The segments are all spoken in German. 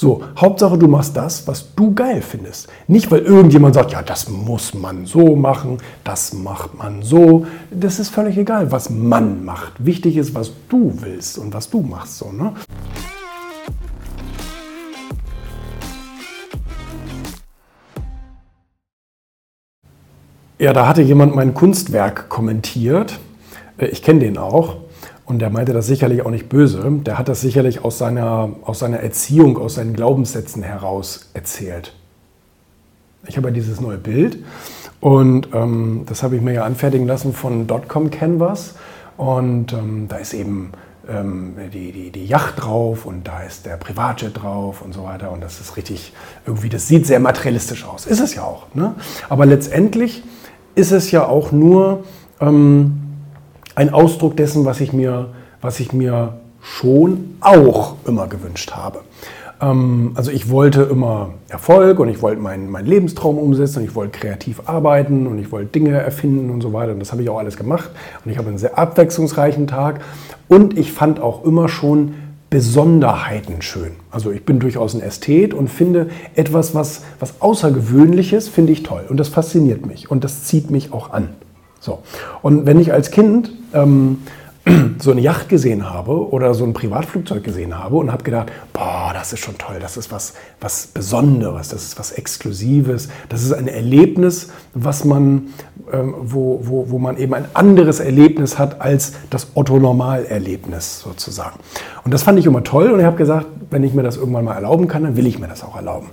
So, Hauptsache du machst das, was du geil findest. Nicht, weil irgendjemand sagt, ja, das muss man so machen, das macht man so. Das ist völlig egal, was man macht. Wichtig ist, was du willst und was du machst. So, ne? Ja, da hatte jemand mein Kunstwerk kommentiert. Äh, ich kenne den auch. Und der meinte das sicherlich auch nicht böse. Der hat das sicherlich aus seiner, aus seiner Erziehung, aus seinen Glaubenssätzen heraus erzählt. Ich habe ja dieses neue Bild und ähm, das habe ich mir ja anfertigen lassen von Dotcom Canvas. Und ähm, da ist eben ähm, die, die, die Yacht drauf und da ist der Privatjet drauf und so weiter. Und das ist richtig, irgendwie, das sieht sehr materialistisch aus. Ist es ja auch. Ne? Aber letztendlich ist es ja auch nur ähm, ein Ausdruck dessen, was ich mir, was ich mir schon auch immer gewünscht habe. Ähm, also ich wollte immer Erfolg und ich wollte meinen, meinen Lebenstraum umsetzen und ich wollte kreativ arbeiten und ich wollte Dinge erfinden und so weiter. Und das habe ich auch alles gemacht. Und ich habe einen sehr abwechslungsreichen Tag. Und ich fand auch immer schon Besonderheiten schön. Also ich bin durchaus ein Ästhet und finde etwas, was, was Außergewöhnliches, finde ich toll. Und das fasziniert mich und das zieht mich auch an. So. Und wenn ich als Kind ähm, so eine Yacht gesehen habe oder so ein Privatflugzeug gesehen habe und habe gedacht, boah, das ist schon toll, das ist was, was Besonderes, das ist was Exklusives, das ist ein Erlebnis, was man, ähm, wo, wo, wo man eben ein anderes Erlebnis hat als das Otto-Normal-Erlebnis sozusagen. Und das fand ich immer toll und ich habe gesagt, wenn ich mir das irgendwann mal erlauben kann, dann will ich mir das auch erlauben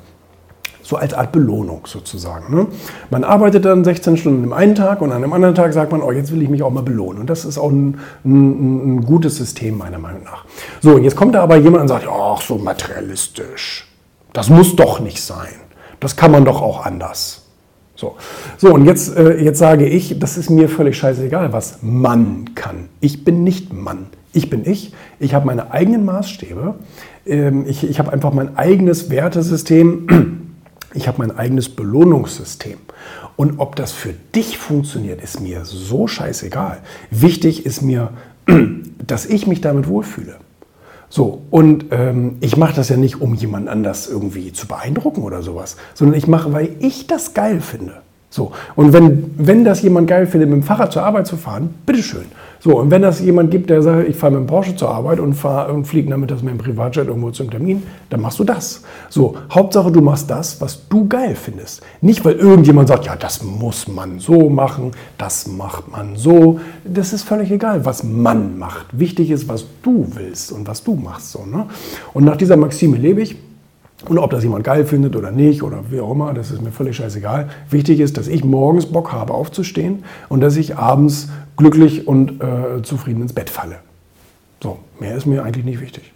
so als Art Belohnung sozusagen. Ne? Man arbeitet dann 16 Stunden im einen Tag und an einem anderen Tag sagt man, oh, jetzt will ich mich auch mal belohnen. Und das ist auch ein, ein, ein gutes System meiner Meinung nach. So, jetzt kommt da aber jemand und sagt, ach, so materialistisch. Das muss doch nicht sein. Das kann man doch auch anders. So, so und jetzt, äh, jetzt sage ich, das ist mir völlig scheißegal, was Mann kann. Ich bin nicht Mann. Ich bin ich. Ich habe meine eigenen Maßstäbe. Ähm, ich ich habe einfach mein eigenes Wertesystem ich habe mein eigenes Belohnungssystem. Und ob das für dich funktioniert, ist mir so scheißegal. Wichtig ist mir, dass ich mich damit wohlfühle. So, und ähm, ich mache das ja nicht, um jemand anders irgendwie zu beeindrucken oder sowas, sondern ich mache, weil ich das geil finde. So, und wenn, wenn das jemand geil findet, mit dem Fahrrad zur Arbeit zu fahren, bitteschön. So, und wenn das jemand gibt, der sagt, ich fahre mit dem Porsche zur Arbeit und, und fliege damit das mit dem Privatjet irgendwo zum Termin, dann machst du das. So, Hauptsache du machst das, was du geil findest. Nicht, weil irgendjemand sagt, ja, das muss man so machen, das macht man so. Das ist völlig egal, was man macht. Wichtig ist, was du willst und was du machst. So, ne? Und nach dieser Maxime lebe ich. Und ob das jemand geil findet oder nicht oder wie auch immer, das ist mir völlig scheißegal. Wichtig ist, dass ich morgens Bock habe aufzustehen und dass ich abends glücklich und äh, zufrieden ins Bett falle. So, mehr ist mir eigentlich nicht wichtig.